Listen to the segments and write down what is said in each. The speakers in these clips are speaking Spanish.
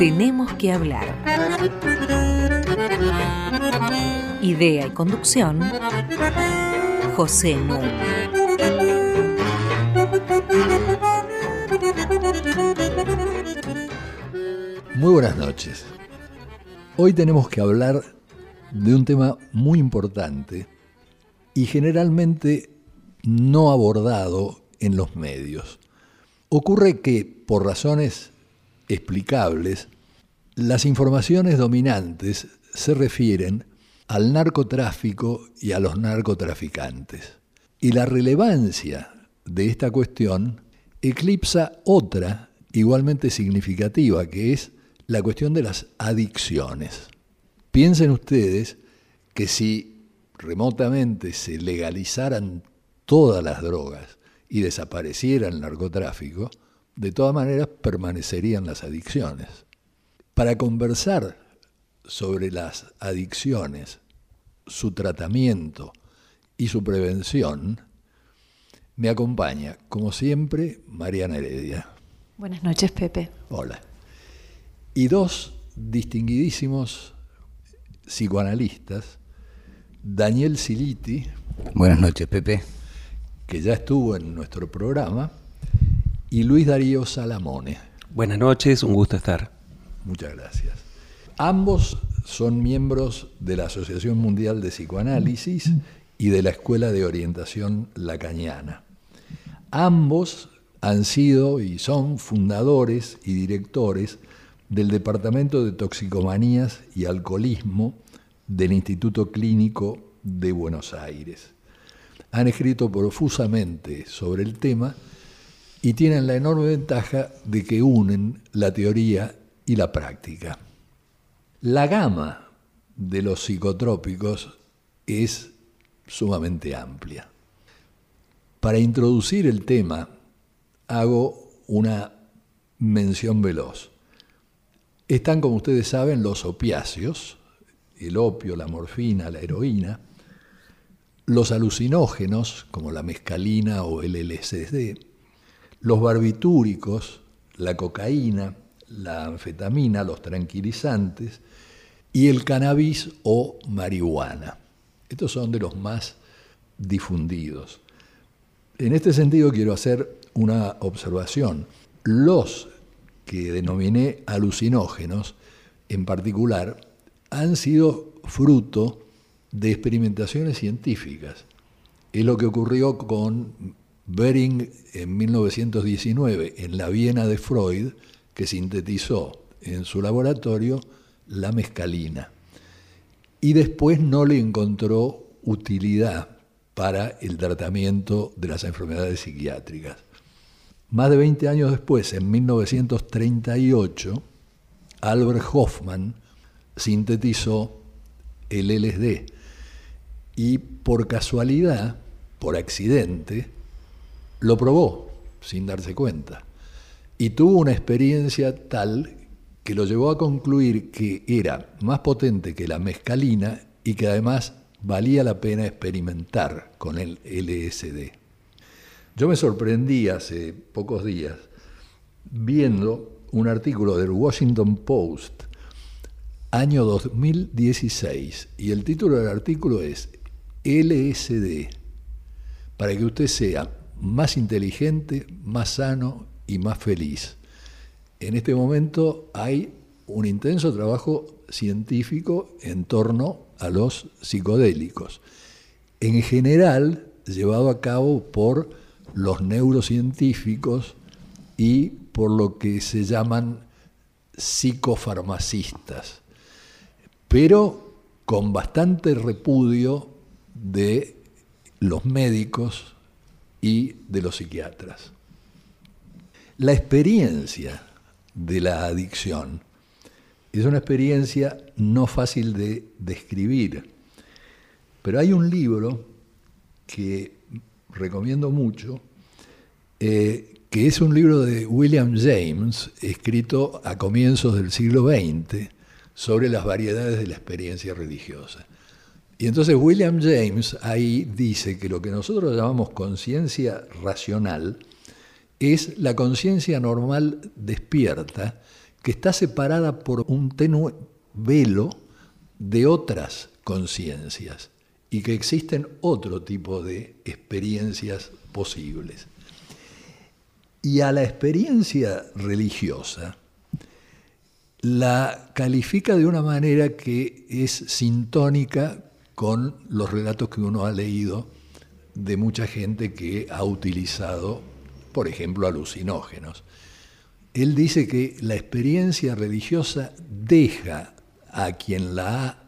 Tenemos que hablar. Idea y conducción, José Núñez. Muy buenas noches. Hoy tenemos que hablar de un tema muy importante y generalmente no abordado en los medios. Ocurre que, por razones explicables, las informaciones dominantes se refieren al narcotráfico y a los narcotraficantes. Y la relevancia de esta cuestión eclipsa otra igualmente significativa, que es la cuestión de las adicciones. Piensen ustedes que si remotamente se legalizaran todas las drogas y desapareciera el narcotráfico, de todas maneras permanecerían las adicciones. Para conversar sobre las adicciones, su tratamiento y su prevención, me acompaña, como siempre, Mariana Heredia. Buenas noches, Pepe. Hola. Y dos distinguidísimos psicoanalistas, Daniel Siliti. Buenas noches, Pepe. Que ya estuvo en nuestro programa, y Luis Darío Salamone. Buenas noches, un gusto estar. Muchas gracias. Ambos son miembros de la Asociación Mundial de Psicoanálisis y de la Escuela de Orientación Lacaniana. Ambos han sido y son fundadores y directores del Departamento de Toxicomanías y Alcoholismo del Instituto Clínico de Buenos Aires. Han escrito profusamente sobre el tema y tienen la enorme ventaja de que unen la teoría y la práctica. La gama de los psicotrópicos es sumamente amplia. Para introducir el tema, hago una mención veloz. Están, como ustedes saben, los opiáceos, el opio, la morfina, la heroína, los alucinógenos, como la mescalina o el LSD, los barbitúricos, la cocaína, la anfetamina, los tranquilizantes y el cannabis o marihuana. Estos son de los más difundidos. En este sentido quiero hacer una observación. Los que denominé alucinógenos, en particular, han sido fruto de experimentaciones científicas. Es lo que ocurrió con Bering en 1919 en la Viena de Freud, que sintetizó en su laboratorio la mescalina. Y después no le encontró utilidad para el tratamiento de las enfermedades psiquiátricas. Más de 20 años después, en 1938, Albert Hoffman sintetizó el LSD y por casualidad, por accidente, lo probó sin darse cuenta y tuvo una experiencia tal que lo llevó a concluir que era más potente que la mescalina y que además valía la pena experimentar con el LSD. Yo me sorprendí hace pocos días viendo un artículo del Washington Post, año 2016, y el título del artículo es LSD, para que usted sea más inteligente, más sano y más feliz. En este momento hay un intenso trabajo científico en torno a los psicodélicos, en general llevado a cabo por los neurocientíficos y por lo que se llaman psicofarmacistas, pero con bastante repudio de los médicos y de los psiquiatras. La experiencia de la adicción es una experiencia no fácil de describir, pero hay un libro que recomiendo mucho, eh, que es un libro de William James, escrito a comienzos del siglo XX, sobre las variedades de la experiencia religiosa. Y entonces William James ahí dice que lo que nosotros llamamos conciencia racional es la conciencia normal despierta que está separada por un tenue velo de otras conciencias y que existen otro tipo de experiencias posibles. Y a la experiencia religiosa la califica de una manera que es sintónica con los relatos que uno ha leído de mucha gente que ha utilizado, por ejemplo, alucinógenos. Él dice que la experiencia religiosa deja a quien la ha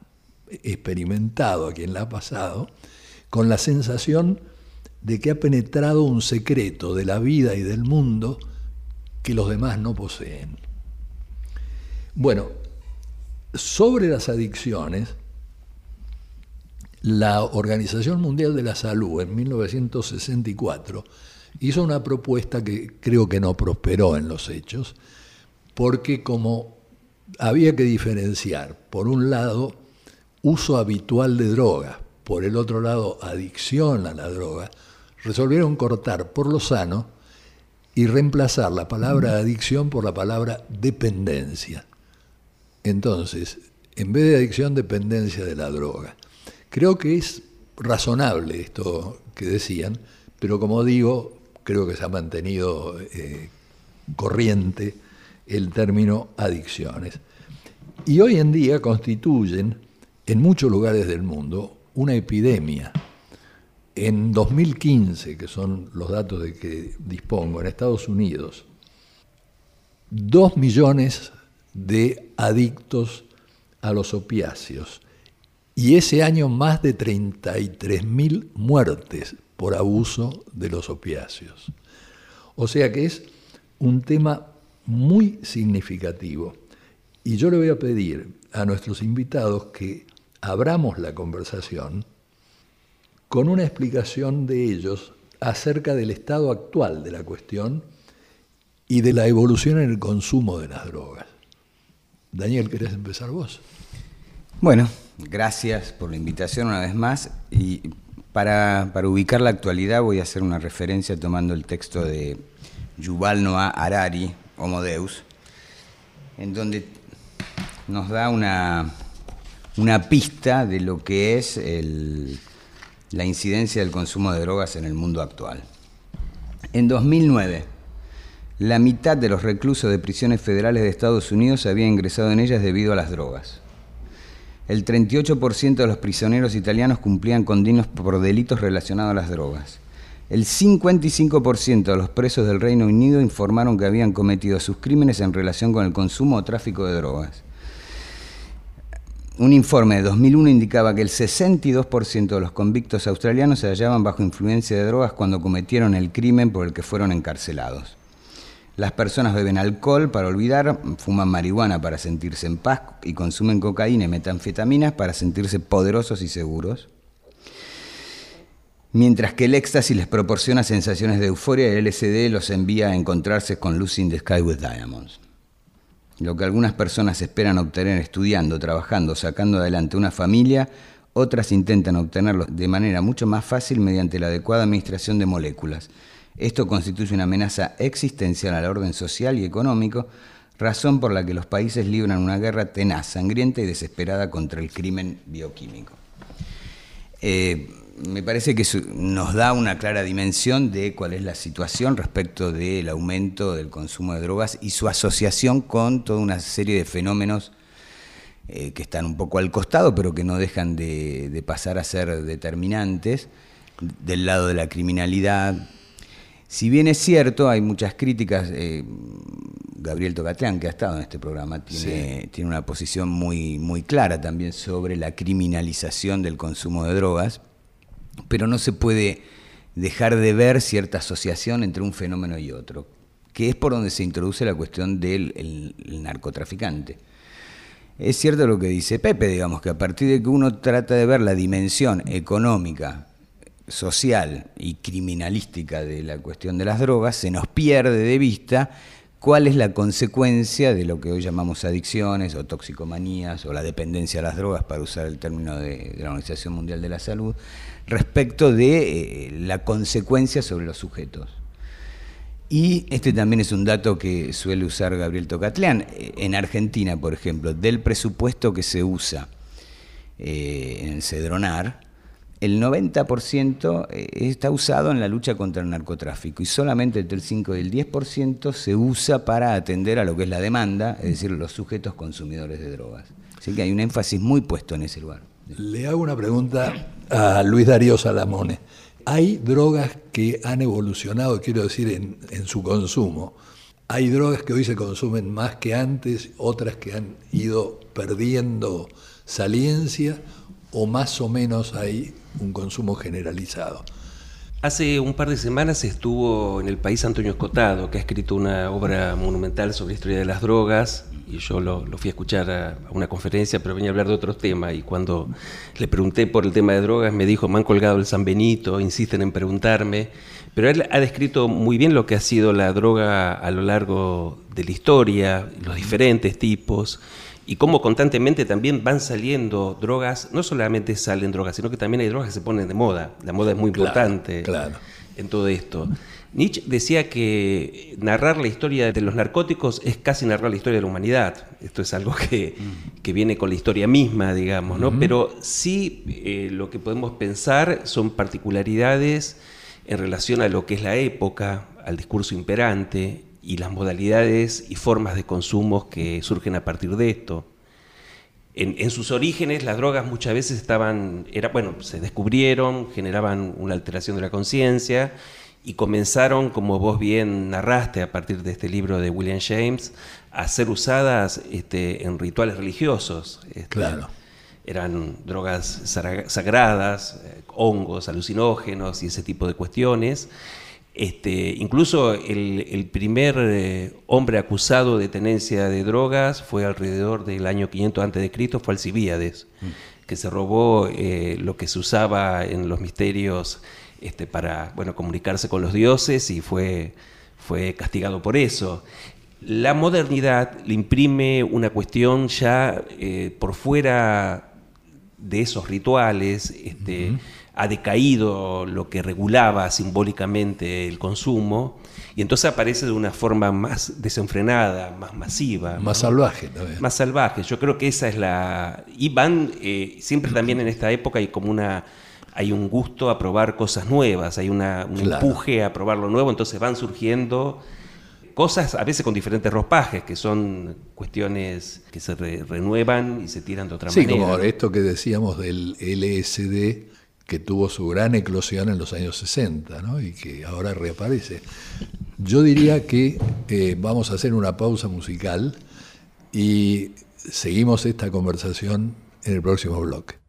experimentado, a quien la ha pasado, con la sensación de que ha penetrado un secreto de la vida y del mundo que los demás no poseen. Bueno, sobre las adicciones, la Organización Mundial de la Salud en 1964 hizo una propuesta que creo que no prosperó en los hechos, porque como había que diferenciar, por un lado, uso habitual de drogas, por el otro lado, adicción a la droga, resolvieron cortar por lo sano y reemplazar la palabra adicción por la palabra dependencia. Entonces, en vez de adicción, dependencia de la droga. Creo que es razonable esto que decían, pero como digo, creo que se ha mantenido eh, corriente el término adicciones. Y hoy en día constituyen en muchos lugares del mundo una epidemia. En 2015, que son los datos de que dispongo, en Estados Unidos, dos millones de adictos a los opiáceos y ese año más de 33.000 muertes por abuso de los opiáceos. O sea que es un tema muy significativo. Y yo le voy a pedir a nuestros invitados que abramos la conversación con una explicación de ellos acerca del estado actual de la cuestión y de la evolución en el consumo de las drogas. Daniel, ¿querés empezar vos? Bueno, gracias por la invitación una vez más. Y para, ubicar la actualidad voy a hacer una referencia tomando el texto de Yuval Noah Harari, Homo Deus, en donde nos da una, una pista de lo que es la incidencia del consumo de drogas en el mundo actual. En 2009, la mitad de los reclusos de prisiones federales de Estados Unidos había ingresado en ellas debido a las drogas. El 38% de los prisioneros italianos cumplían condenas por delitos relacionados a las drogas. El 55% de los presos del Reino Unido informaron que habían cometido sus crímenes en relación con el consumo o tráfico de drogas. Un informe de 2001 indicaba que el 62% de los convictos australianos se hallaban bajo influencia de drogas cuando cometieron el crimen por el que fueron encarcelados. Las personas beben alcohol para olvidar, fuman marihuana para sentirse en paz y consumen cocaína y metanfetaminas para sentirse poderosos y seguros. Mientras que el éxtasis les proporciona sensaciones de euforia el LSD los envía a encontrarse con Lucy in the Sky with Diamonds. Lo que algunas personas esperan obtener estudiando, trabajando, sacando adelante una familia, otras intentan obtenerlo de manera mucho más fácil mediante la adecuada administración de moléculas esto constituye una amenaza existencial al orden social y económico, razón por la que los países libran una guerra tenaz, sangrienta y desesperada contra el crimen bioquímico. Eh, me parece que nos da una clara dimensión de cuál es la situación respecto del aumento del consumo de drogas y su asociación con toda una serie de fenómenos eh, que están un poco al costado, pero que no dejan de pasar a ser determinantes del lado de la criminalidad, si bien es cierto, hay muchas críticas, eh, Gabriel Tocatlán, que ha estado en este programa, tiene, tiene una posición muy, muy clara también sobre la criminalización del consumo de drogas, pero no se puede dejar de ver cierta asociación entre un fenómeno y otro, que es por donde se introduce la cuestión del narcotraficante. Es cierto lo que dice Pepe, digamos, que a partir de que uno trata de ver la dimensión económica, social y criminalística de la cuestión de las drogas, se nos pierde de vista cuál es la consecuencia de lo que hoy llamamos adicciones o toxicomanías o la dependencia a las drogas, para usar el término de, la Organización Mundial de la Salud, respecto de eh, la consecuencia sobre los sujetos. Y este también es un dato que suele usar Gabriel Tocatleán. En Argentina, por ejemplo, del presupuesto que se usa eh, en Cedronar, el 90% eh, está usado en la lucha contra el narcotráfico y solamente entre el 5 y el 10% se usa para atender a lo que es la demanda, es decir, los sujetos consumidores de drogas. Así que hay un énfasis muy puesto en ese lugar. Le hago una pregunta a Luis Darío Salamone. Hay drogas que han evolucionado, quiero decir, en, en su consumo. Hay drogas que hoy se consumen más que antes, otras que han ido perdiendo saliencia o más o menos hay un consumo generalizado. Hace un par de semanas estuvo en el país Antonio Escotado, que ha escrito una obra monumental sobre la historia de las drogas, y yo lo, fui a escuchar a, una conferencia, pero venía a hablar de otros temas, y cuando le pregunté por el tema de drogas, me dijo, me han colgado el San Benito, insisten en preguntarme, pero él ha descrito muy bien lo que ha sido la droga a lo largo de la historia, los diferentes tipos, y cómo constantemente también van saliendo drogas, no solamente salen drogas, sino que también hay drogas que se ponen de moda. La moda es muy importante en todo esto. Nietzsche decía que narrar la historia de los narcóticos es casi narrar la historia de la humanidad. Esto es algo que, viene con la historia misma, digamos, ¿no? Pero sí eh, lo que podemos pensar son particularidades en relación a lo que es la época, al discurso imperante y las modalidades y formas de consumo que surgen a partir de esto. En, sus orígenes las drogas muchas veces estaban, era, bueno, se descubrieron, generaban una alteración de la conciencia y comenzaron, como vos bien narraste a partir de este libro de William James, a ser usadas este, en rituales religiosos. Este, claro. Eran drogas sagradas, eh, hongos, alucinógenos y ese tipo de cuestiones. Este, incluso el, primer eh, hombre acusado de tenencia de drogas fue alrededor del año 500 a.C., fue Alcibíades, mm. que se robó eh, lo que se usaba en los misterios este, para bueno, comunicarse con los dioses y fue, fue castigado por eso. La modernidad le imprime una cuestión ya eh, por fuera de esos rituales, este, ha decaído lo que regulaba simbólicamente el consumo y entonces aparece de una forma más desenfrenada, más masiva. Más salvaje también. Más salvaje. Yo creo que esa es la... Y van, eh, siempre también en esta época hay como una... Hay un gusto a probar cosas nuevas, hay una, un empuje a probar lo nuevo, entonces van surgiendo cosas a veces con diferentes ropajes, que son cuestiones que se renuevan y se tiran de otra manera. Sí, como esto que decíamos del LSD, que tuvo su gran eclosión en los años 60 ¿no? y que ahora reaparece. Yo diría que eh, vamos a hacer una pausa musical y seguimos esta conversación en el próximo bloque.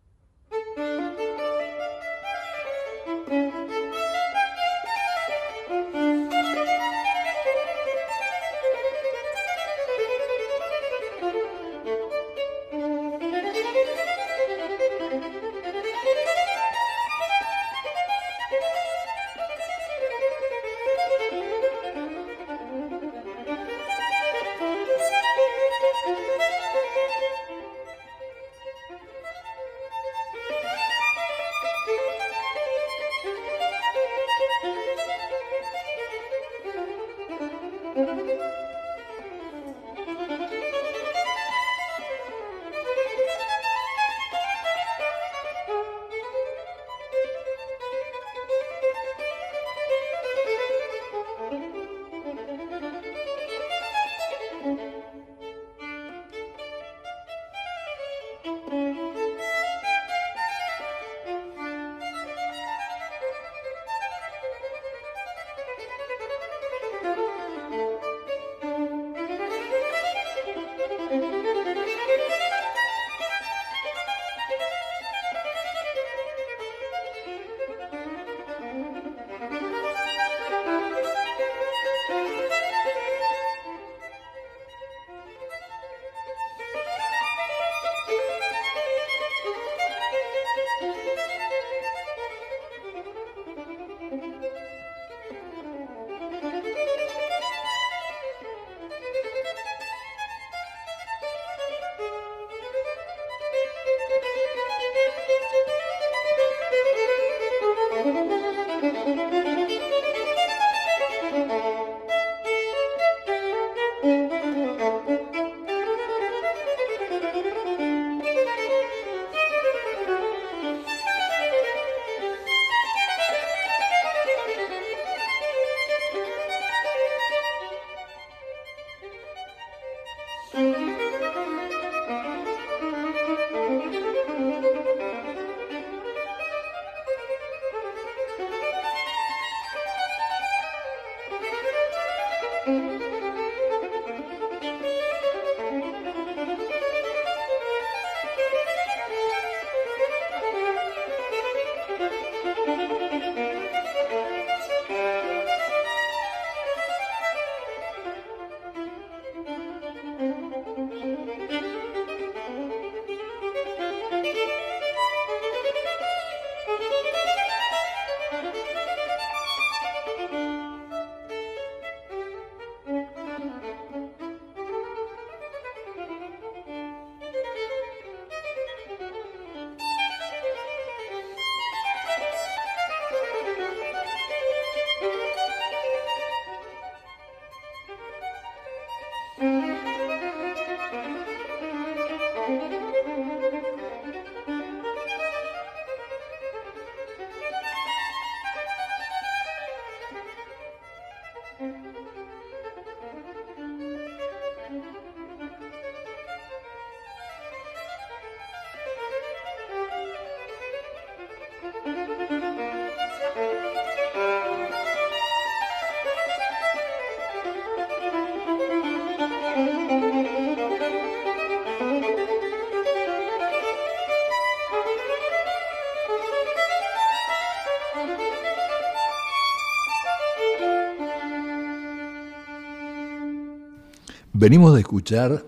Venimos de escuchar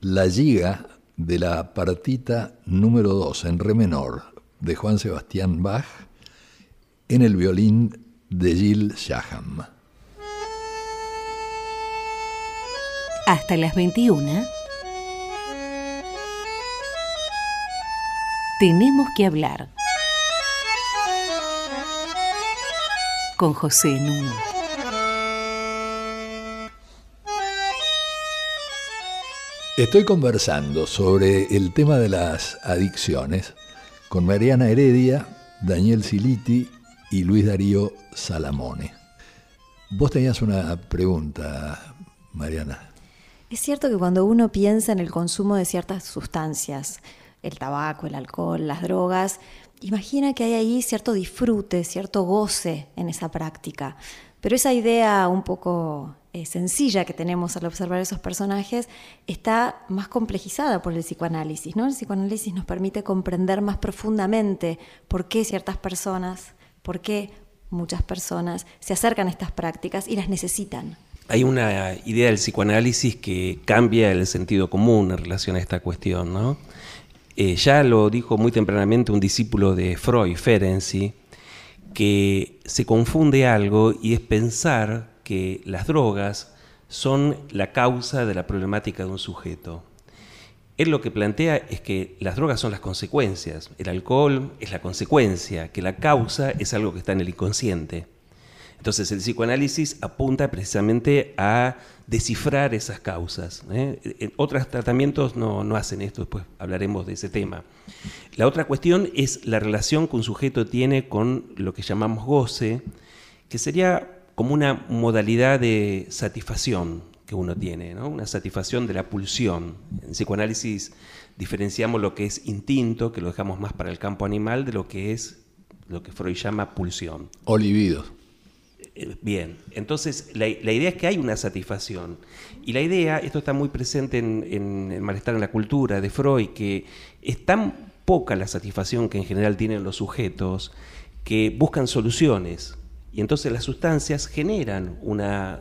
la giga de la partita número 2 en re menor de Juan Sebastián Bach en el violín de Gilles Shaham. Hasta las 21. Tenemos que hablar. Con José Nuno. Estoy conversando sobre el tema de las adicciones con Mariana Heredia, Daniel Siliti y Luis Darío Salamone. Vos tenías una pregunta, Mariana. Es cierto que cuando uno piensa en el consumo de ciertas sustancias, el tabaco, el alcohol, las drogas, imagina que hay ahí cierto disfrute, cierto goce en esa práctica. Pero esa idea un poco eh, sencilla que tenemos al observar esos personajes está más complejizada por el psicoanálisis. ¿no? El psicoanálisis nos permite comprender más profundamente por qué ciertas personas, por qué muchas personas se acercan a estas prácticas y las necesitan. Hay una idea del psicoanálisis que cambia el sentido común en relación a esta cuestión. ¿no? Eh, ya lo dijo muy tempranamente un discípulo de Freud, Ferenczi, que se confunde algo y es pensar que las drogas son la causa de la problemática de un sujeto. Él lo que plantea es que las drogas son las consecuencias, el alcohol es la consecuencia, que la causa es algo que está en el inconsciente. Entonces el psicoanálisis apunta precisamente a descifrar esas causas. ¿eh? Otros tratamientos no, no, hacen esto, después hablaremos de ese tema. La otra cuestión es la relación que un sujeto tiene con lo que llamamos goce, que sería como una modalidad de satisfacción que uno tiene, ¿no? una satisfacción de la pulsión. En psicoanálisis diferenciamos lo que es instinto, que lo dejamos más para el campo animal, de lo que es lo que Freud llama pulsión. O libido. Eh, bien, entonces la, idea es que hay una satisfacción. Y la idea, esto está muy presente en, en el malestar en la cultura de Freud, que es tan poca la satisfacción que en general tienen los sujetos que buscan soluciones y entonces las sustancias generan una,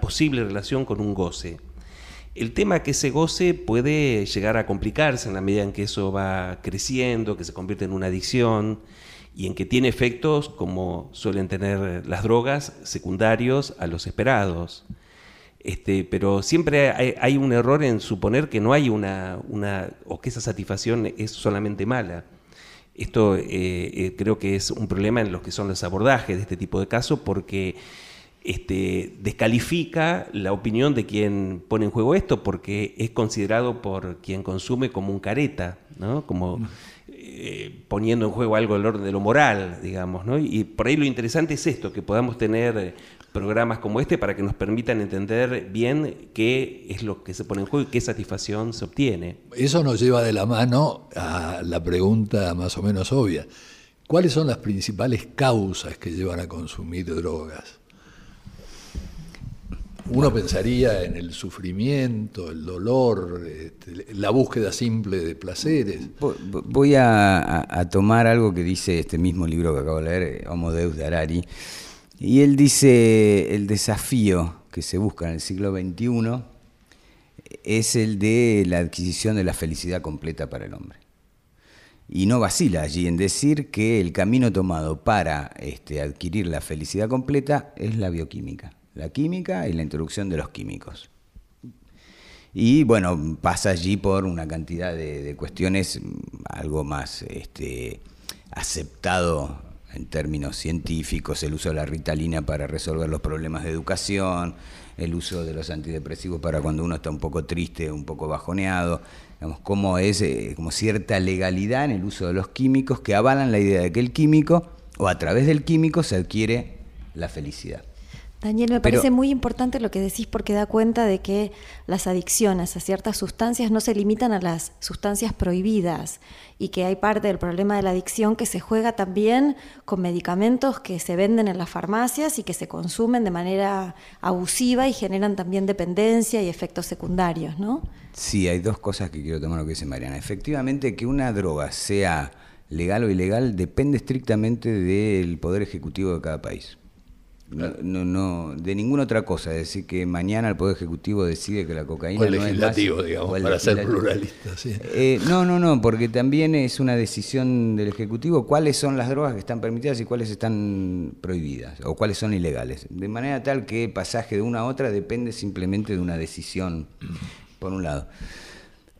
posible relación con un goce. El tema que ese goce puede llegar a complicarse en la medida en que eso va creciendo, que se convierte en una adicción y en que tiene efectos como suelen tener las drogas secundarios a los esperados. Este, pero siempre hay, un error en suponer que no hay una, una, o que esa satisfacción es solamente mala. Esto eh, eh, creo que es un problema en los que son los abordajes de este tipo de casos porque este, descalifica la opinión de quien pone en juego esto porque es considerado por quien consume como un careta, ¿no? como mm. Eh, poniendo en juego algo del orden de lo moral, digamos. ¿no? Y por ahí lo interesante es esto, que podamos tener programas como este para que nos permitan entender bien qué es lo que se pone en juego y qué satisfacción se obtiene. Eso nos lleva de la mano a la pregunta más o menos obvia. ¿Cuáles son las principales causas que llevan a consumir drogas? Uno pensaría en el sufrimiento, el dolor, este, la búsqueda simple de placeres. Voy a, tomar algo que dice este mismo libro que acabo de leer, Homo Deus de Harari, y él dice, el desafío que se busca en el siglo XXI es el de la adquisición de la felicidad completa para el hombre. Y no vacila allí en decir que el camino tomado para este, adquirir la felicidad completa es la bioquímica, la química y la introducción de los químicos. Y bueno, pasa allí por una cantidad de, cuestiones algo más este, aceptado en términos científicos, el uso de la ritalina para resolver los problemas de educación, el uso de los antidepresivos para cuando uno está un poco triste, un poco bajoneado, digamos, cómo es eh, como cierta legalidad en el uso de los químicos que avalan la idea de que el químico, o a través del químico, se adquiere la felicidad. Daniel, me parece muy importante lo que decís porque da cuenta de que las adicciones a ciertas sustancias no se limitan a las sustancias prohibidas y que hay parte del problema de la adicción que se juega también con medicamentos que se venden en las farmacias y que se consumen de manera abusiva y generan también dependencia y efectos secundarios, ¿no? Sí, hay dos cosas que quiero tomar lo que dice Mariana. Efectivamente, que una droga sea legal o ilegal depende estrictamente del poder ejecutivo de cada país. No, no, no, de ninguna otra cosa. Es decir, que mañana el Poder Ejecutivo decide que la cocaína O el no es más- legislativo, digamos, el para ser legislativo. pluralista. Sí. Eh, no, no, no, porque también es una decisión del Ejecutivo cuáles son las drogas que están permitidas y cuáles están prohibidas o cuáles son ilegales. De manera tal que el pasaje de una a otra depende simplemente de una decisión, por un lado.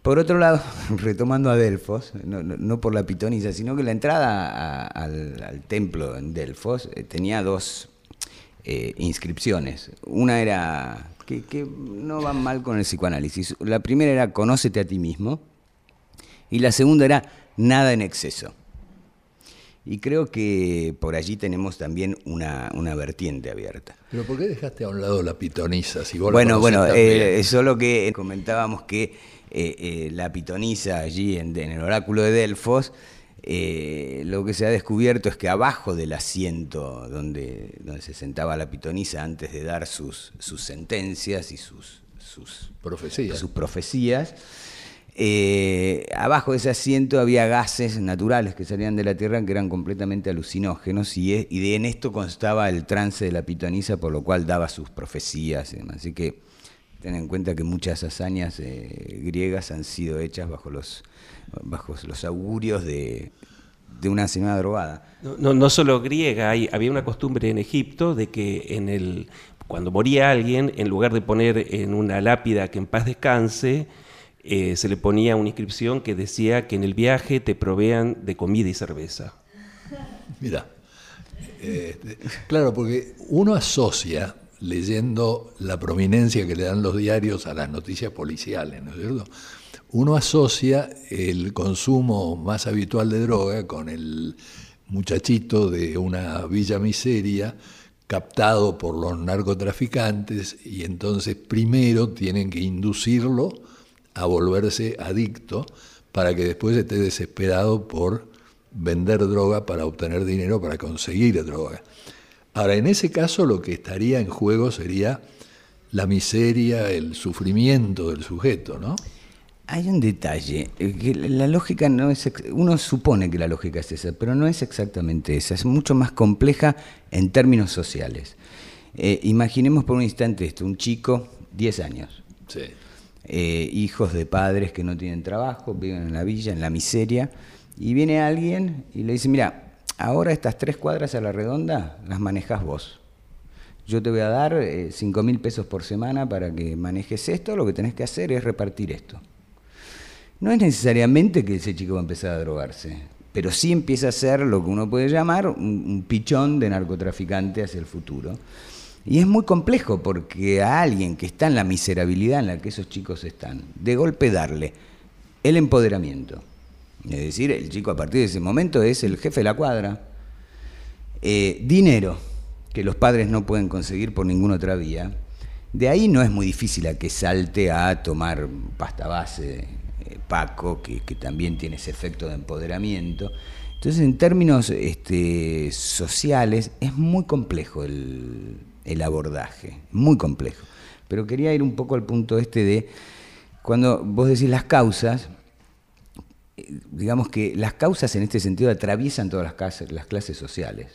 Por otro lado, retomando a Delfos, no, no- no por la pitonisa, sino que la entrada a- al, al templo en Delfos eh, tenía dos eh, inscripciones. Una era, que, que no van mal con el psicoanálisis, la primera era conócete a ti mismo y la segunda era nada en exceso. Y creo que por allí tenemos también una, una vertiente abierta. Pero ¿por qué dejaste a un lado la pitonisa? Si vos Bueno, bueno, eh, solo que comentábamos que eh, eh, la pitonisa allí en, en el oráculo de Delfos, eh, lo que se ha descubierto es que abajo del asiento donde, donde se sentaba la pitonisa antes de dar sus, sus sentencias y sus, sus Profecía. sus profecías. eh, abajo de ese asiento había gases naturales que salían de la Tierra que eran completamente alucinógenos y, y de, en esto constaba el trance de la pitonisa por lo cual daba sus profecías y demás. Así que ten en cuenta que muchas hazañas eh, griegas han sido hechas bajo los, bajo los augurios de, de una señora drogada. No, no, no solo griega, hay- había una costumbre en Egipto de que en el, cuando moría alguien, en lugar de poner en una lápida que en paz descanse, eh, se le ponía una inscripción que decía que en el viaje te provean de comida y cerveza. Mira, este, claro, porque uno asocia, leyendo la prominencia que le dan los diarios a las noticias policiales, ¿no es cierto? Uno asocia el consumo más habitual de droga con el muchachito de una villa miseria captado por los narcotraficantes y entonces primero tienen que inducirlo a volverse adicto para que después esté desesperado por vender droga para obtener dinero para conseguir droga. Ahora, en ese caso lo que estaría en juego sería la miseria, el sufrimiento del sujeto, ¿no? Hay un detalle, eh, que la lógica no es, uno supone que la lógica es esa, pero no es exactamente esa, es mucho más compleja en términos sociales. Eh, imaginemos por un instante esto, un chico, 10 años, Sí. eh, hijos de padres que no tienen trabajo, viven en la villa, en la miseria, y viene alguien y le dice, mira, ahora estas tres cuadras a la redonda las manejas vos. Yo te voy a dar eh, 5 mil pesos por semana para que manejes esto, lo que tenés que hacer es repartir esto. No es necesariamente que ese chico va a empezar a drogarse, pero sí empieza a ser lo que uno puede llamar un, un pichón de narcotraficante hacia el futuro. Y es muy complejo porque a alguien que está en la miserabilidad en la que esos chicos están, de golpe darle el empoderamiento. Es decir, el chico a partir de ese momento es el jefe de la cuadra. Eh, dinero, que los padres no pueden conseguir por ninguna otra vía. De ahí no es muy difícil a que salte a tomar pasta base, eh, Paco, que, también tiene ese efecto de empoderamiento. Entonces, en términos este, sociales, es muy complejo el, el abordaje, muy complejo. Pero quería ir un poco al punto este de, cuando vos decís las causas, digamos que las causas en este sentido atraviesan todas las, casas- las clases sociales.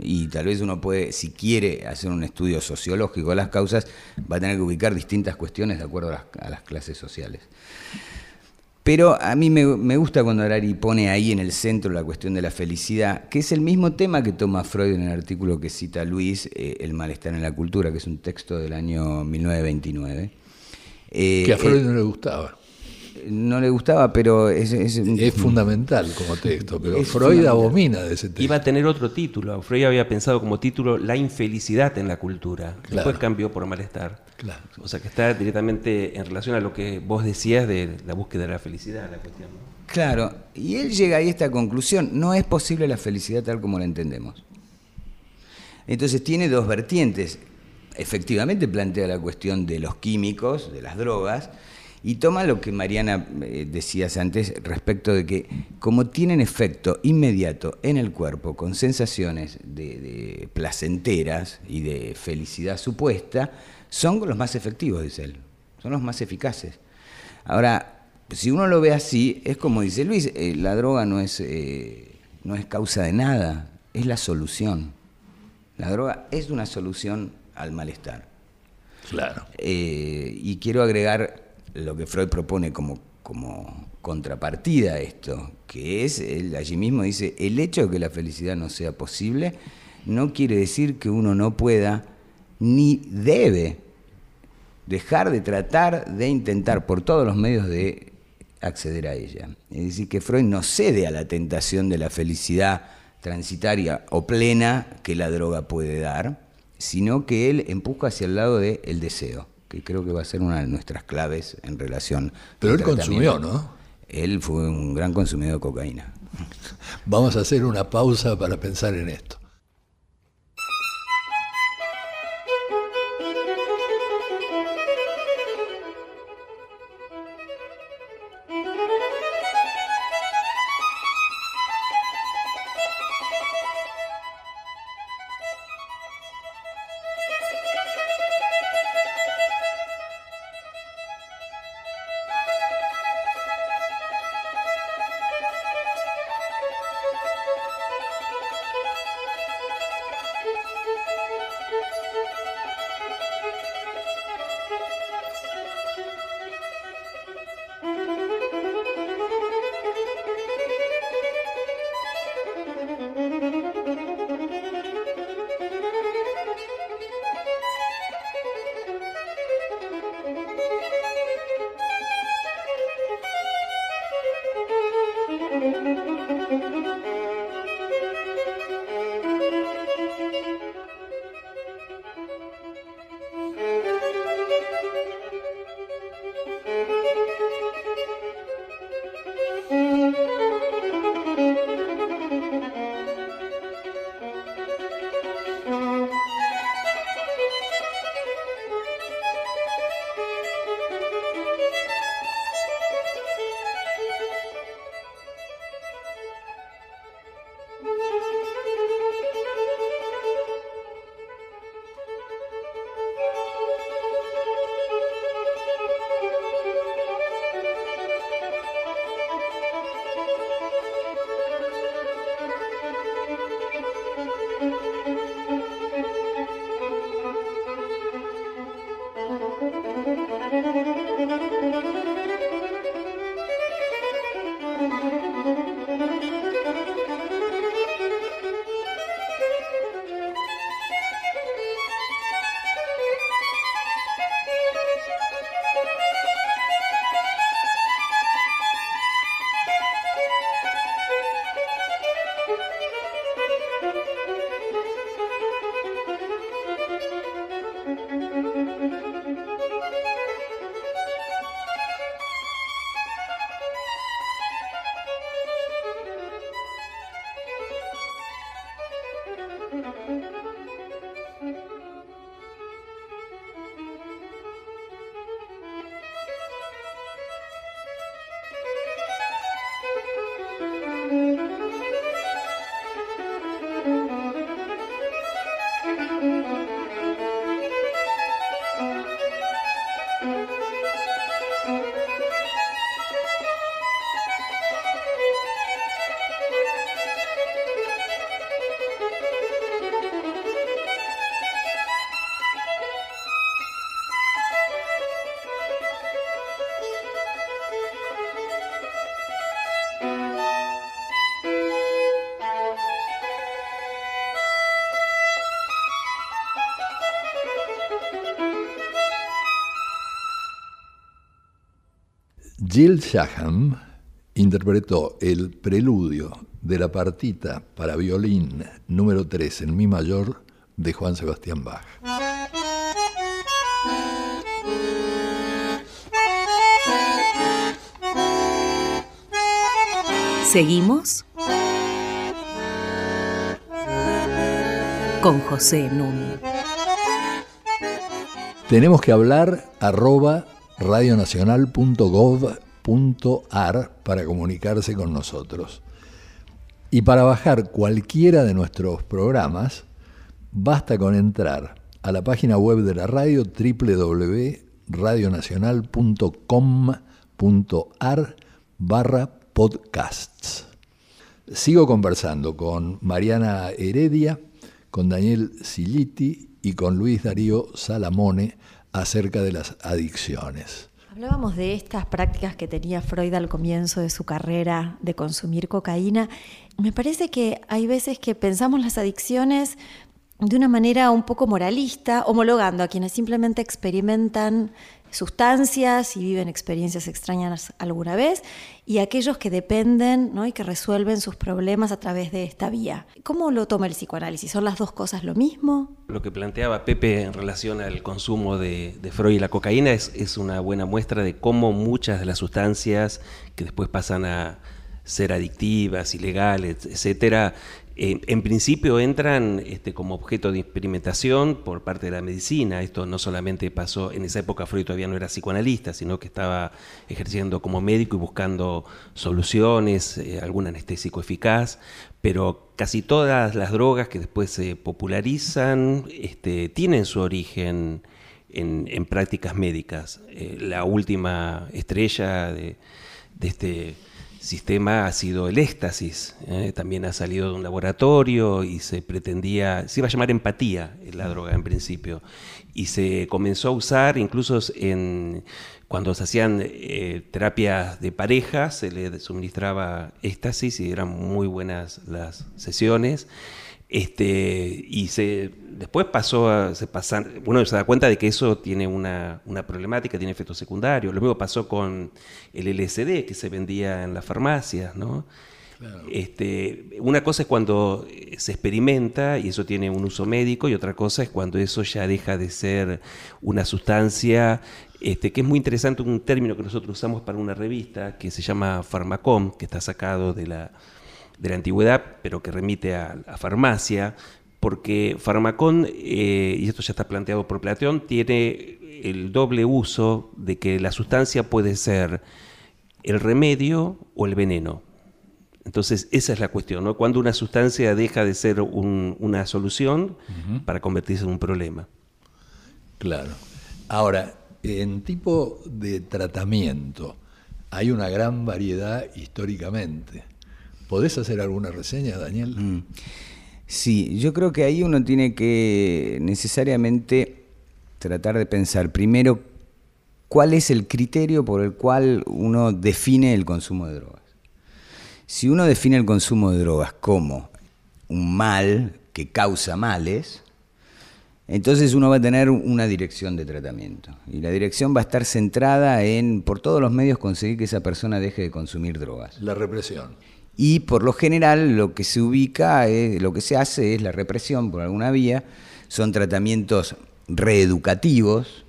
Y tal vez uno puede, si quiere hacer un estudio sociológico de las causas, va a tener que ubicar distintas cuestiones de acuerdo a las, a las clases sociales. Pero a mí me, me gusta cuando Harari pone ahí en el centro la cuestión de la felicidad, que es el mismo tema que toma Freud en el artículo que cita Luis, eh, El malestar en la cultura, que es un texto del año 1929. Eh, Que a Freud eh, no le gustaba. No le gustaba, pero es, es- Es fundamental como texto, pero Freud abomina de ese texto. Iba a tener otro título. Freud había pensado como título La infelicidad en la cultura. Después cambió por malestar. Claro. O sea que está directamente en relación a lo que vos decías de la búsqueda de la felicidad, la cuestión. ¿no? Claro, y él llega ahí a esta conclusión, no es posible la felicidad tal como la entendemos. Entonces tiene dos vertientes. Efectivamente plantea la cuestión de los químicos, de las drogas, y toma lo que Mariana eh, decías antes respecto de que como tienen efecto inmediato en el cuerpo, con sensaciones de, de placenteras y de felicidad supuesta, son los más efectivos, dice él, son los más eficaces. Ahora, si uno lo ve así, es como dice Luis, eh, la droga no es, eh, no es causa de nada, es la solución. La droga es una solución al malestar. Claro. Y quiero agregar lo que Freud propone como, como contrapartida a esto, que es, él allí mismo dice, el hecho de que la felicidad no sea posible no quiere decir que uno no pueda ni debe dejar de tratar de intentar por todos los medios de acceder a ella. Es decir, que Freud no cede a la tentación de la felicidad transitaria o plena que la droga puede dar, sino que él empuja hacia el lado del deseo, que creo que va a ser una de nuestras claves en relación. Pero él consumió. ¿no? Él fue un gran consumidor de cocaína. Vamos a hacer una pausa para pensar en esto. Jill Shaham interpretó el preludio de la partita para violín número 3 en mi mayor de Juan Sebastián Bach. Seguimos con José Nun. Tenemos que hablar arroba radionacional.gov.ar para comunicarse con nosotros. Y para bajar cualquiera de nuestros programas, basta con entrar a la página web de la radio www.radionacional.com.ar barra podcasts. Sigo conversando con Mariana Heredia, con Daniel Siliti y con Luis Darío Salamone acerca de las adicciones. Hablábamos de estas prácticas que tenía Freud al comienzo de su carrera de consumir cocaína. Me parece que hay veces que pensamos las adicciones de una manera un poco moralista, homologando a quienes simplemente experimentan sustancias y viven experiencias extrañas alguna vez, y aquellos que dependen y que resuelven sus problemas a través de esta vía. ¿Cómo lo toma el psicoanálisis? ¿Son las dos cosas lo mismo? Lo que planteaba Pepe en relación al consumo de, Freud y la cocaína es una buena muestra de cómo muchas de las sustancias que después pasan a ser adictivas, ilegales, etcétera, en principio entran este, como objeto de experimentación por parte de la medicina. Esto no solamente pasó, en esa época Freud todavía no era psicoanalista, sino que estaba ejerciendo como médico y buscando soluciones, eh, algún anestésico eficaz, pero casi todas las drogas que después se popularizan este, tienen su origen en, prácticas médicas. Eh, la última estrella de este sistema ha sido el éxtasis. ¿eh? También ha salido de un laboratorio y se pretendía, se iba a llamar empatía la droga en principio. Y se comenzó a usar incluso en, cuando se hacían eh, terapias de pareja, se le suministraba éxtasis y eran muy buenas las sesiones. Este, y se, después pasó a, se pasan, uno se da cuenta de que eso tiene una, problemática, tiene efectos secundarios. Lo mismo pasó con el LSD que se vendía en las farmacias, ¿no? Este, una cosa es cuando se experimenta y eso tiene un uso médico y otra cosa es cuando eso ya deja de ser una sustancia, este, que es muy interesante, un término que nosotros usamos para una revista que se llama Farmacom, que está sacado de la de la antigüedad, pero que remite a, farmacia, porque Farmacón, eh, y esto ya está planteado por Platón, tiene el doble uso de que la sustancia puede ser el remedio o el veneno. Entonces, esa es la cuestión, ¿no? Cuando una sustancia deja de ser una solución para convertirse en un problema. Claro. Ahora, en tipo de tratamiento, hay una gran variedad históricamente. ¿Podés hacer alguna reseña, Daniel? Mm. Sí, yo creo que ahí uno tiene que necesariamente tratar de pensar primero cuál es el criterio por el cual uno define el consumo de drogas. Si uno define el consumo de drogas como un mal que causa males, entonces uno va a tener una dirección de tratamiento. Y la dirección va a estar centrada en, por todos los medios, conseguir que esa persona deje de consumir drogas. La represión. Y por lo general lo que se ubica, lo que se hace es la represión por alguna vía, son tratamientos reeducativos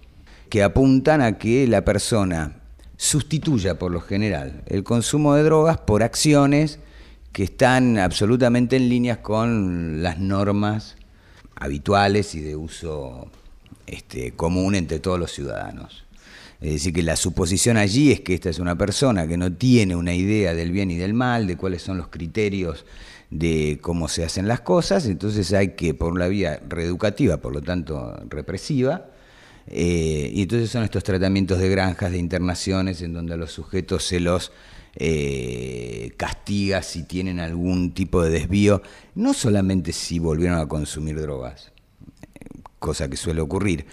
que apuntan a que la persona sustituya por lo general el consumo de drogas por acciones que están absolutamente en línea con las normas habituales y de uso este, común entre todos los ciudadanos. Es decir, que la suposición allí es que esta es una persona que no tiene una idea del bien y del mal, de cuáles son los criterios de cómo se hacen las cosas, entonces hay que, por la vía reeducativa, por lo tanto represiva, eh, y entonces son estos tratamientos de granjas, de internaciones, en donde a los sujetos se los eh, castiga si tienen algún tipo de desvío, no solamente si volvieron a consumir drogas, cosa que suele ocurrir,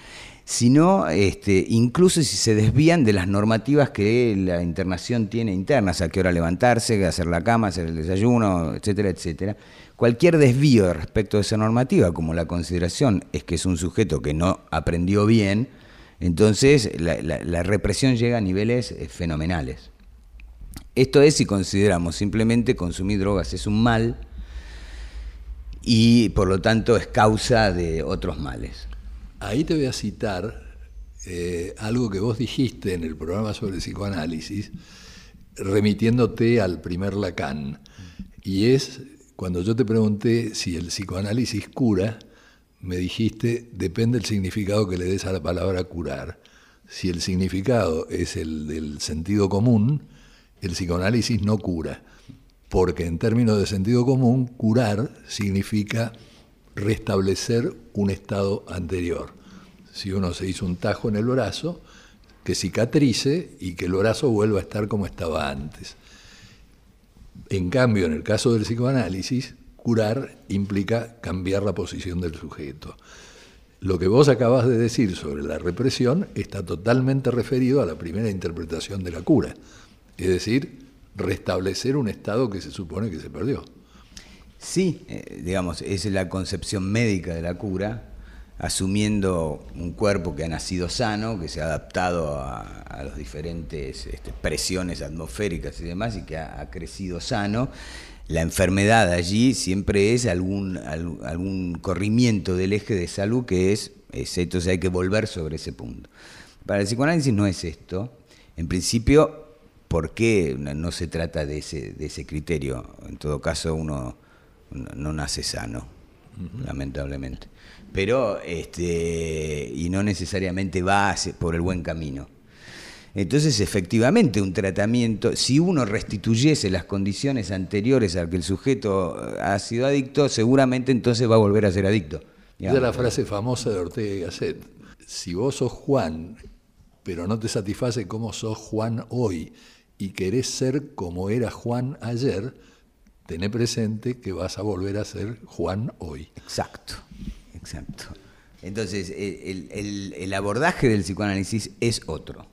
sino este, incluso si se desvían de las normativas que la internación tiene internas, a qué hora levantarse, hacer la cama, hacer el desayuno, etcétera, etcétera. Cualquier desvío respecto de esa normativa, como la consideración es que es un sujeto que no aprendió bien, entonces la, represión llega a niveles eh, fenomenales. Esto es si consideramos simplemente consumir drogas es un mal y por lo tanto es causa de otros males. Ahí te voy a citar eh, algo que vos dijiste en el programa sobre psicoanálisis, remitiéndote al primer Lacan. Y es cuando yo te pregunté si el psicoanálisis cura, me dijiste, depende del significado que le des a la palabra curar. Si el significado es el del sentido común, el psicoanálisis no cura, porque en términos de sentido común, curar significa restablecer un estado anterior. Si uno se hizo un tajo en el brazo, que cicatrice y que el brazo vuelva a estar como estaba antes. En cambio, en el caso del psicoanálisis, curar implica cambiar la posición del sujeto. Lo que vos acabas de decir sobre la represión está totalmente referido a la primera interpretación de la cura, es decir, restablecer un estado que se supone que se perdió. Sí, eh, digamos, es la concepción médica de la cura, asumiendo un cuerpo que ha nacido sano, que se ha adaptado a, las diferentes este, presiones atmosféricas y demás, y que ha, crecido sano. La enfermedad allí siempre es algún, algún corrimiento del eje de salud que es, es, entonces hay que volver sobre ese punto. Para el psicoanálisis no es esto. En principio, ¿por qué no se trata de ese, de ese criterio? En todo caso, uno no nace sano, lamentablemente pero este, y no necesariamente va por el buen camino. Entonces, efectivamente, un tratamiento, si uno restituyese las condiciones anteriores al que el sujeto ha sido adicto, seguramente entonces va a volver a ser adicto. Esa es la frase famosa de Ortega y Gasset. Si vos sos Juan, pero no te satisface cómo sos Juan hoy, y querés ser como era Juan ayer, tené presente que vas a volver a ser Juan hoy. Exacto. Exacto. Entonces, el, abordaje del psicoanálisis es otro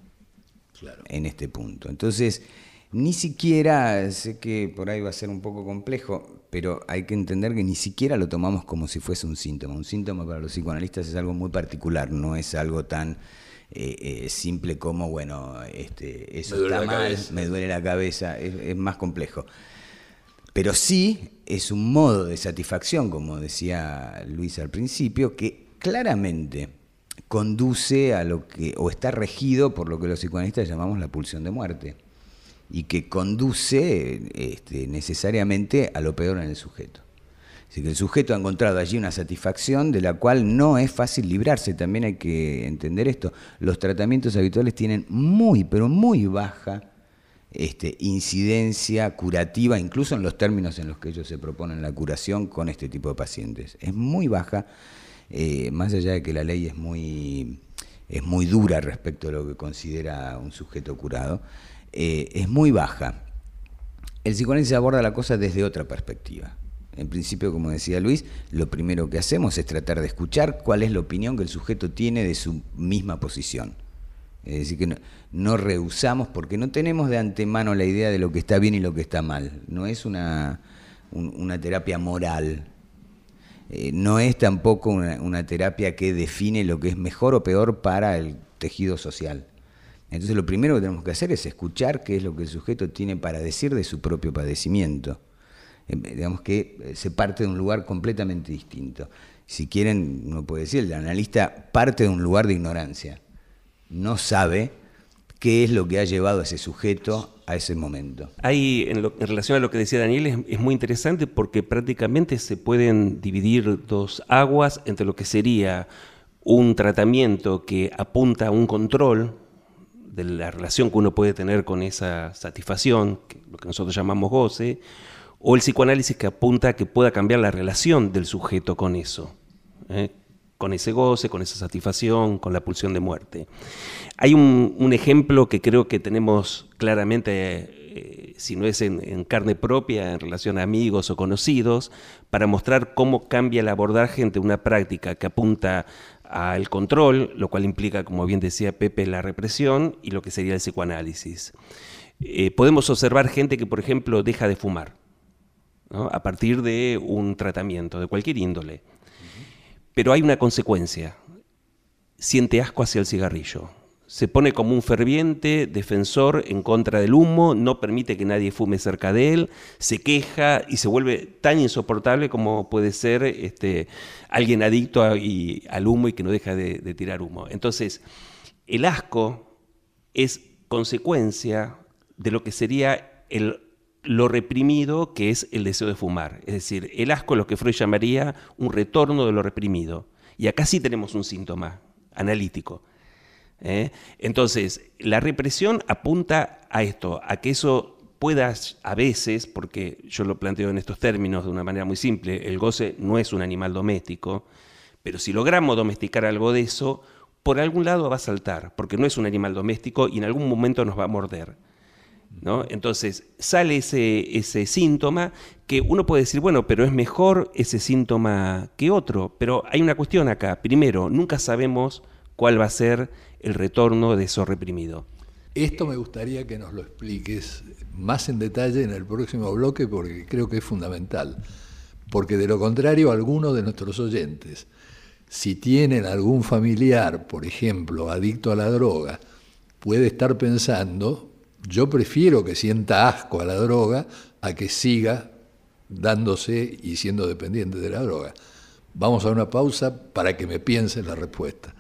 en este punto. Entonces, ni siquiera, sé que por ahí va a ser un poco complejo, pero hay que entender que ni siquiera lo tomamos como si fuese un síntoma. Un síntoma para los psicoanalistas es algo muy particular, no es algo tan eh, eh, simple como, bueno, este, eso está mal, me duele la cabeza, es más complejo. Pero sí es un modo de satisfacción, como decía Luis al principio, que claramente conduce a lo que, o está regido por lo que los psicoanalistas llamamos la pulsión de muerte, y que conduce este, necesariamente a lo peor en el sujeto. Así que el sujeto ha encontrado allí una satisfacción de la cual no es fácil librarse, también hay que entender esto. Los tratamientos habituales tienen muy, pero muy baja este, incidencia curativa, incluso en los términos en los que ellos se proponen la curación con este tipo de pacientes. Es muy baja, eh, más allá de que la ley es muy, es muy dura respecto a lo que considera un sujeto curado, eh, es muy baja. El psicoanálisis aborda la cosa desde otra perspectiva. En principio, como decía Luis, lo primero que hacemos es tratar de escuchar cuál es la opinión que el sujeto tiene de su misma posición es decir, que no, rehusamos porque no tenemos de antemano la idea de lo que está bien y lo que está mal. No es una, una terapia moral. Eh, no es tampoco una, terapia que define lo que es mejor o peor para el tejido social. Entonces lo primero que tenemos que hacer es escuchar qué es lo que el sujeto tiene para decir de su propio padecimiento. Eh, digamos que eh, se parte de un lugar completamente distinto. Si quieren, uno puede decir, el analista parte de un lugar de ignorancia no sabe qué es lo que ha llevado a ese sujeto a ese momento. Ahí, en, relación a lo que decía Daniel, es, muy interesante porque prácticamente se pueden dividir dos aguas entre lo que sería un tratamiento que apunta a un control de la relación que uno puede tener con esa satisfacción, lo que nosotros llamamos goce, o el psicoanálisis que apunta a que pueda cambiar la relación del sujeto con eso. ¿eh? Con ese goce, con esa satisfacción, con la pulsión de muerte. Hay un, ejemplo que creo que tenemos claramente, eh, si no es en, carne propia, en relación a amigos o conocidos, para mostrar cómo cambia el abordaje entre una práctica que apunta al control, lo cual implica, como bien decía Pepe, la represión y lo que sería el psicoanálisis. Eh, podemos observar gente que, por ejemplo, deja de fumar a partir de un tratamiento de cualquier índole pero hay una consecuencia. Siente asco hacia el cigarrillo. Se pone como un ferviente defensor en contra del humo, no permite que nadie fume cerca de él, se queja y se vuelve tan insoportable como puede ser este, alguien adicto al humo y que no deja de, de tirar humo. Entonces, el asco es consecuencia de lo que sería el lo reprimido que es el deseo de fumar. Es decir, el asco lo que Freud llamaría un retorno de lo reprimido. Y acá sí tenemos un síntoma analítico. ¿eh? Entonces, la represión apunta a esto, a que eso pueda a veces, porque yo lo planteo en estos términos de una manera muy simple, el goce no es un animal doméstico, pero si logramos domesticar algo de eso, por algún lado va a saltar, porque no es un animal doméstico y en algún momento nos va a morder. ¿No? Entonces sale ese, ese síntoma que uno puede decir, bueno, pero es mejor ese síntoma que otro. Pero hay una cuestión acá. Primero, nunca sabemos cuál va a ser el retorno de eso reprimido. Esto me gustaría que nos lo expliques más en detalle en el próximo bloque porque creo que es fundamental. Porque de lo contrario, algunos de nuestros oyentes, si tienen algún familiar, por ejemplo, adicto a la droga, puede estar pensando, yo prefiero que sienta asco a la droga a que siga dándose y siendo dependiente de la droga. Vamos a una pausa para que me piense la respuesta.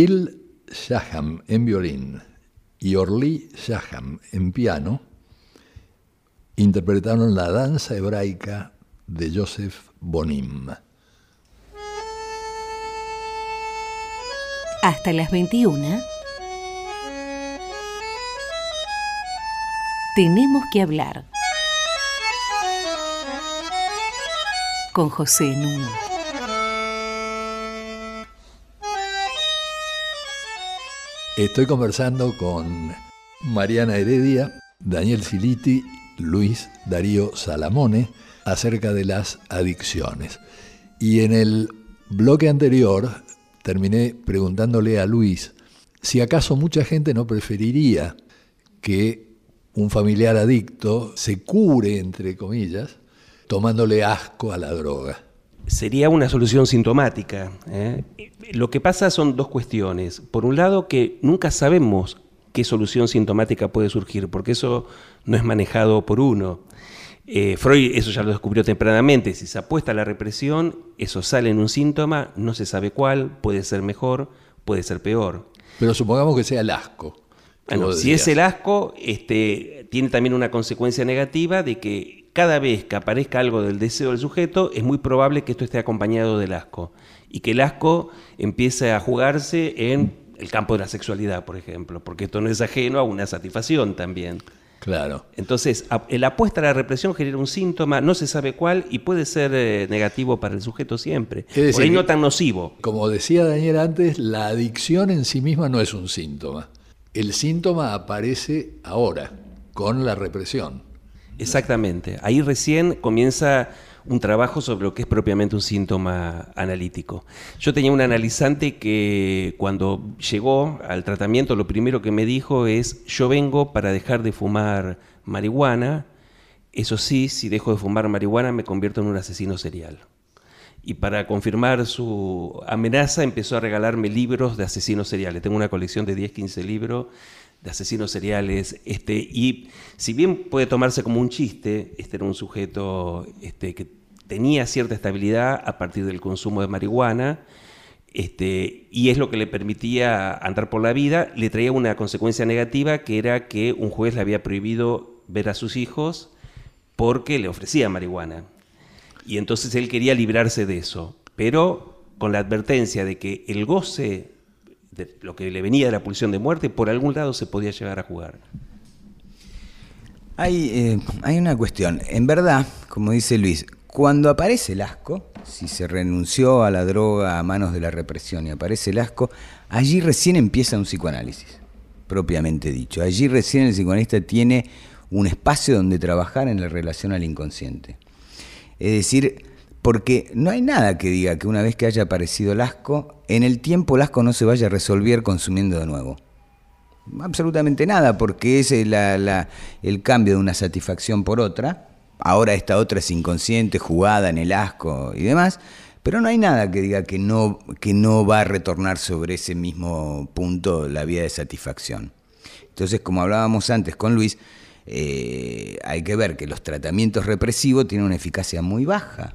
Jill Shaham en violín y Orly Shaham en piano interpretaron la danza hebraica de Joseph Bonim. Hasta las 21. Tenemos que hablar con José Nuno. Estoy conversando con Mariana Heredia, Daniel Siliti, Luis Darío Salamone acerca de las adicciones. Y en el bloque anterior terminé preguntándole a Luis si acaso mucha gente no preferiría que un familiar adicto se cure, entre comillas, tomándole asco a la droga sería una solución sintomática. ¿eh? Lo que pasa son dos cuestiones. Por un lado, que nunca sabemos qué solución sintomática puede surgir, porque eso no es manejado por uno. Eh, Freud eso ya lo descubrió tempranamente. Si se apuesta a la represión, eso sale en un síntoma, no se sabe cuál, puede ser mejor, puede ser peor. Pero supongamos que sea el asco. Bueno, si es el asco, este, tiene también una consecuencia negativa de que cada vez que aparezca algo del deseo del sujeto, es muy probable que esto esté acompañado del asco y que el asco empiece a jugarse en el campo de la sexualidad, por ejemplo, porque esto no es ajeno a una satisfacción también. Claro. Entonces, la apuesta a la represión genera un síntoma, no se sabe cuál, y puede ser eh, negativo para el sujeto siempre. Es decir Por ahí no tan nocivo. Como decía Daniel antes, la adicción en sí misma no es un síntoma. El síntoma aparece ahora, con la represión. Exactamente. Ahí recién comienza un trabajo sobre lo que es propiamente un síntoma analítico. Yo tenía un analizante que cuando llegó al tratamiento lo primero que me dijo es, yo vengo para dejar de fumar marihuana, eso sí, si dejo de fumar marihuana me convierto en un asesino serial. Y para confirmar su amenaza empezó a regalarme libros de asesinos seriales. Tengo una colección de 10, 15 libros de asesinos seriales. Este, y si bien puede tomarse como un chiste, este era un sujeto este, que tenía cierta estabilidad a partir del consumo de marihuana. Este, y es lo que le permitía andar por la vida, le traía una consecuencia negativa que era que un juez le había prohibido ver a sus hijos porque le ofrecía marihuana. Y entonces él quería librarse de eso, pero con la advertencia de que el goce de lo que le venía de la pulsión de muerte, por algún lado se podía llegar a jugar. Hay, eh, hay una cuestión. En verdad, como dice Luis, cuando aparece el asco, si se renunció a la droga a manos de la represión y aparece el asco, allí recién empieza un psicoanálisis, propiamente dicho. Allí recién el psicoanalista tiene un espacio donde trabajar en la relación al inconsciente. Es decir, porque no hay nada que diga que una vez que haya aparecido el asco, en el tiempo el asco no se vaya a resolver consumiendo de nuevo. Absolutamente nada, porque es la- la- el cambio de una satisfacción por otra. Ahora esta otra es inconsciente, jugada en el asco y demás, pero no hay nada que diga que no, que no va a retornar sobre ese mismo punto la vía de satisfacción. Entonces, como hablábamos antes con Luis, eh, hay que ver que los tratamientos represivos tienen una eficacia muy baja,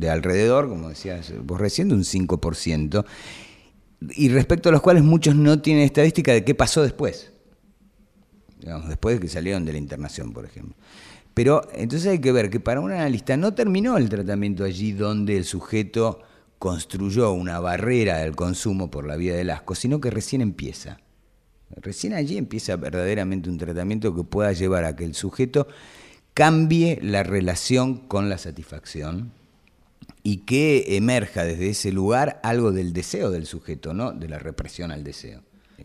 de alrededor, como decías vos recién, de un 5%, y respecto a los cuales muchos no tienen estadística de qué pasó después. Digamos, después de que salieron de la internación, por ejemplo. Pero entonces hay que ver que para un analista no terminó el tratamiento allí donde el sujeto construyó una barrera del consumo por la vía del asco, sino que recién empieza. Recién allí empieza verdaderamente un tratamiento que pueda llevar a que el sujeto cambie la relación con la satisfacción y que emerja desde ese lugar algo del deseo del sujeto, no de la represión al deseo.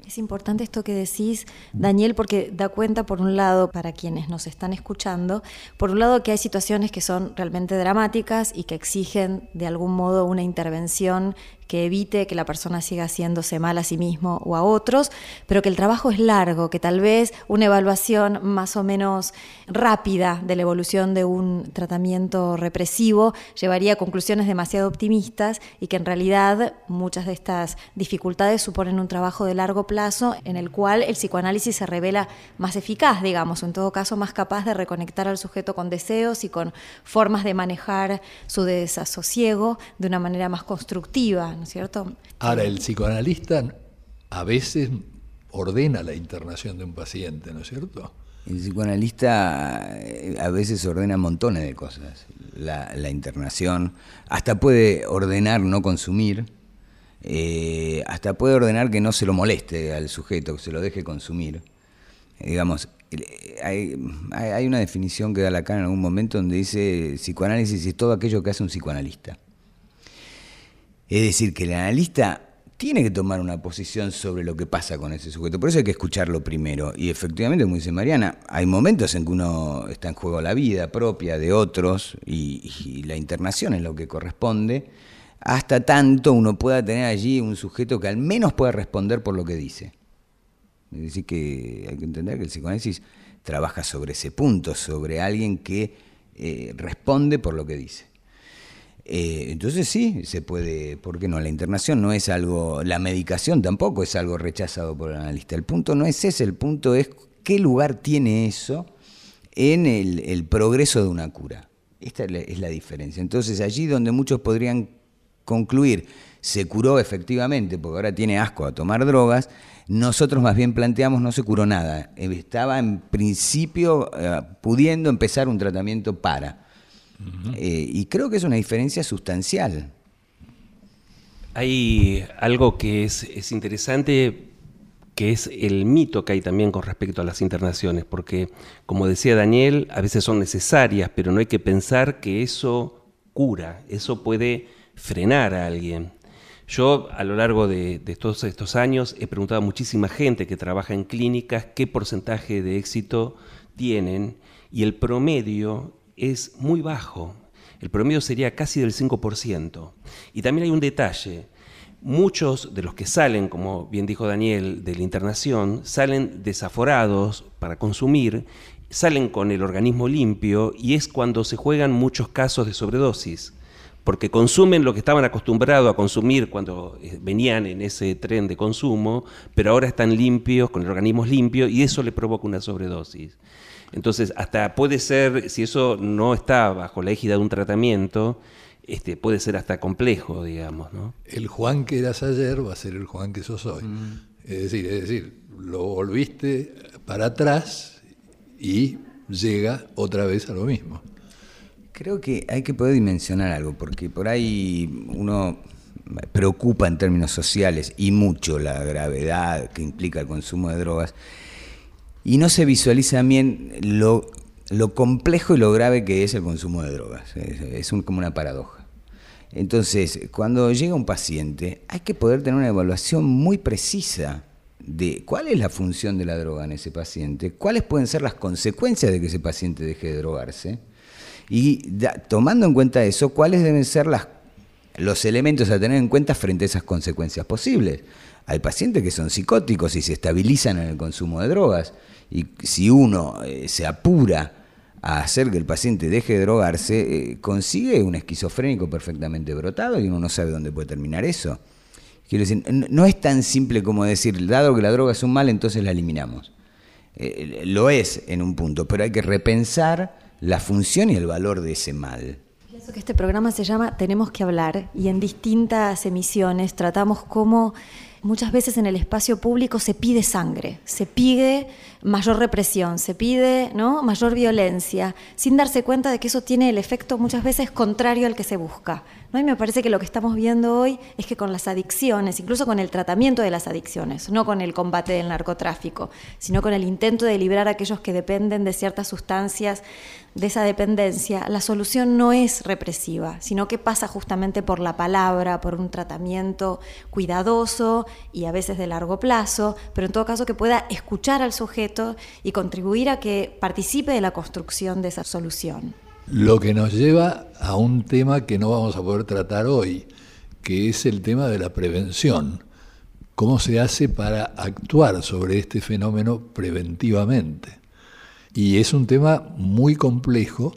Es importante esto que decís, Daniel, porque da cuenta, por un lado, para quienes nos están escuchando, por un lado que hay situaciones que son realmente dramáticas y que exigen de algún modo una intervención que evite que la persona siga haciéndose mal a sí mismo o a otros, pero que el trabajo es largo, que tal vez una evaluación más o menos rápida de la evolución de un tratamiento represivo llevaría a conclusiones demasiado optimistas y que en realidad muchas de estas dificultades suponen un trabajo de largo plazo en el cual el psicoanálisis se revela más eficaz, digamos, o en todo caso más capaz de reconectar al sujeto con deseos y con formas de manejar su desasosiego de una manera más constructiva, ¿no es cierto? Ahora, el psicoanalista a veces ordena la internación de un paciente, ¿no es cierto? El psicoanalista eh, a veces ordena montones de cosas. La, la internación, hasta puede ordenar no consumir, eh, hasta puede ordenar que no se lo moleste al sujeto, que se lo deje consumir. Eh, digamos, eh, hay, hay- hay una definición que da Lacan en algún momento donde dice psicoanálisis es todo aquello que hace un psicoanalista. Es decir, que el analista tiene que tomar una posición sobre lo que pasa con ese sujeto. Por eso hay que escucharlo primero. Y efectivamente, como dice Mariana, hay momentos en que uno está en juego la vida propia de otros y, la internación es lo que corresponde, hasta tanto uno pueda tener allí un sujeto que al menos pueda responder por lo que dice. Es decir, que hay que entender que el psicoanálisis trabaja sobre ese punto, sobre alguien que eh, responde por lo que dice. Eh, entonces sí, se puede, ¿por qué no? La internación no es algo, la medicación tampoco es algo rechazado por el analista. El punto no es ese, el punto es qué lugar tiene eso en el, progreso de una cura. Esta es la, es la diferencia. Entonces allí donde muchos podrían concluir, se curó efectivamente, porque ahora tiene asco a tomar drogas, nosotros más bien planteamos no se curó nada. Estaba en principio eh, pudiendo empezar un tratamiento para. Eh, y creo que es una diferencia sustancial. Hay algo que es, es interesante que es el mito que hay también con respecto a las internaciones, porque como decía Daniel, a veces son necesarias, pero no hay que pensar que eso cura, eso puede frenar a alguien. Yo a lo largo de, todos estos años he preguntado a muchísima gente que trabaja en clínicas qué porcentaje de éxito tienen y el promedio es muy bajo. El promedio sería casi del 5%. Y también hay un detalle. Muchos de los que salen, como bien dijo Daniel, de la internación, salen desaforados para consumir, salen con el organismo limpio y es cuando se juegan muchos casos de sobredosis porque consumen lo que estaban acostumbrados a consumir cuando eh, venían en ese tren de consumo, pero ahora están limpios, con el organismo limpio, y eso le provoca una sobredosis. Entonces, hasta puede ser, si eso no está bajo la égida de un tratamiento, este, puede ser hasta complejo, digamos. ¿no? El Juan que eras ayer va a ser el Juan que sos hoy. Mm. Es decir, es decir, lo volviste para atrás y llega otra vez a lo mismo. Creo que hay que poder dimensionar algo, porque por ahí uno preocupa en términos sociales y mucho la gravedad que implica el consumo de drogas, y no se visualiza bien lo, lo complejo y lo grave que es el consumo de drogas. Es, como una paradoja. Entonces, cuando llega un paciente, hay que poder tener una evaluación muy precisa de cuál es la función de la droga en ese paciente, cuáles pueden ser las consecuencias de que ese paciente deje de drogarse y tomando en cuenta eso, ¿cuáles deben ser las, los elementos a tener en cuenta frente a esas consecuencias posibles? Hay pacientes que son psicóticos y se estabilizan en el consumo de drogas. Y si uno eh, se apura a hacer que el paciente deje de drogarse, eh, consigue un esquizofrénico perfectamente brotado y uno no sabe dónde puede terminar eso. Quiero decir, no es tan simple como decir, dado que la droga es un mal, entonces la eliminamos. Eh, lo es en un punto, pero hay que repensar la función y el valor de ese mal. Pienso que este programa se llama Tenemos que hablar y en distintas emisiones tratamos cómo muchas veces en el espacio público se pide sangre, se pide mayor represión, se pide ¿no? mayor violencia, sin darse cuenta de que eso tiene el efecto muchas veces contrario al que se busca. ¿No? Me parece que lo que estamos viendo hoy es que con las adicciones, incluso con el tratamiento de las adicciones, no con el combate del narcotráfico, sino con el intento de librar a aquellos que dependen de ciertas sustancias de esa dependencia, la solución no es represiva, sino que pasa justamente por la palabra, por un tratamiento cuidadoso y a veces de largo plazo, pero en todo caso que pueda escuchar al sujeto y contribuir a que participe de la construcción de esa solución. Lo que nos lleva a un tema que no vamos a poder tratar hoy, que es el tema de la prevención. ¿Cómo se hace para actuar sobre este fenómeno preventivamente? Y es un tema muy complejo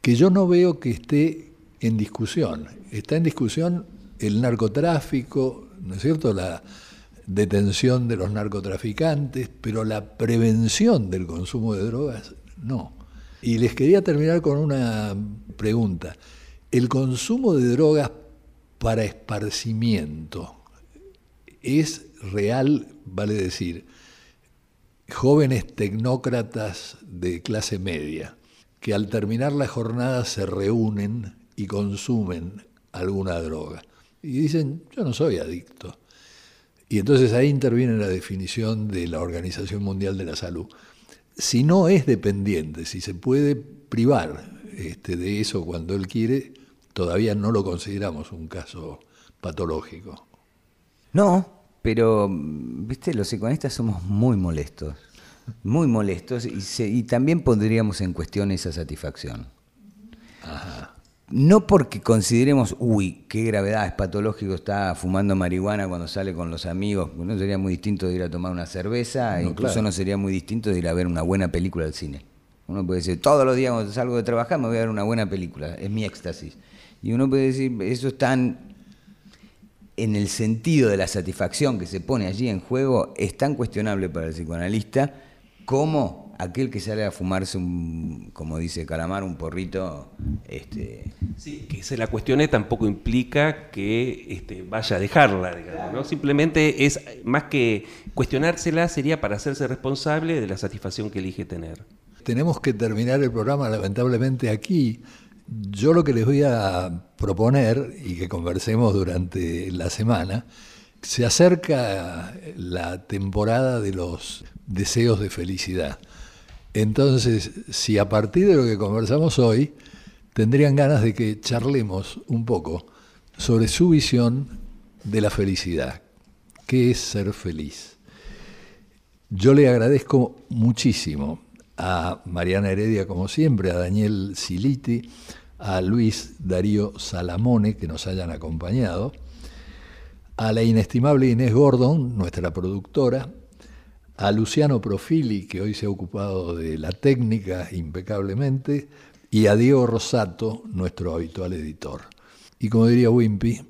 que yo no veo que esté en discusión. Está en discusión el narcotráfico, ¿no es cierto? La detención de los narcotraficantes, pero la prevención del consumo de drogas, no. Y les quería terminar con una pregunta. ¿El consumo de drogas para esparcimiento es real, vale decir, jóvenes tecnócratas de clase media que al terminar la jornada se reúnen y consumen alguna droga? Y dicen, yo no soy adicto. Y entonces ahí interviene la definición de la Organización Mundial de la Salud si no es dependiente, si se puede privar este, de eso cuando él quiere, todavía no lo consideramos un caso patológico. No, pero, viste, los psicoanalistas somos muy molestos, muy molestos, y, y también pondríamos en cuestión esa satisfacción. Ajá no porque consideremos, uy, qué gravedad, es patológico, está fumando marihuana cuando sale con los amigos, no sería muy distinto de ir a tomar una cerveza, incluso no sería muy distinto de ir a ver una buena película al cine. Uno puede decir, todos los días cuando salgo de trabajar me voy a ver una buena película, es mi éxtasis. Y uno puede decir, eso es tan, en el sentido de la satisfacción que se pone allí en juego, es tan cuestionable para el psicoanalista como aquel que sale a fumarse un, como dice Calamar, un porrito. Este... Sí, que se la cuestione tampoco implica que este, vaya a dejarla, digamos, ¿no? Simplemente es, más que cuestionársela, sería para hacerse responsable de la satisfacción que elige tener. Tenemos que terminar el programa, lamentablemente, aquí. Yo lo que les voy a proponer y que conversemos durante la semana se acerca la temporada de los deseos de felicidad. Entonces, si a partir de lo que conversamos hoy, tendrían ganas de que charlemos un poco sobre su visión de la felicidad. ¿Qué es ser feliz? Yo le agradezco muchísimo a Mariana Heredia, como siempre, a Daniel Siliti, a Luis Darío Salamone, que nos hayan acompañado, a la inestimable Inés Gordon, nuestra productora, a Luciano Profili, que hoy se ha ocupado de la técnica impecablemente, y a Diego Rosato, nuestro habitual editor. Y como diría Wimpy,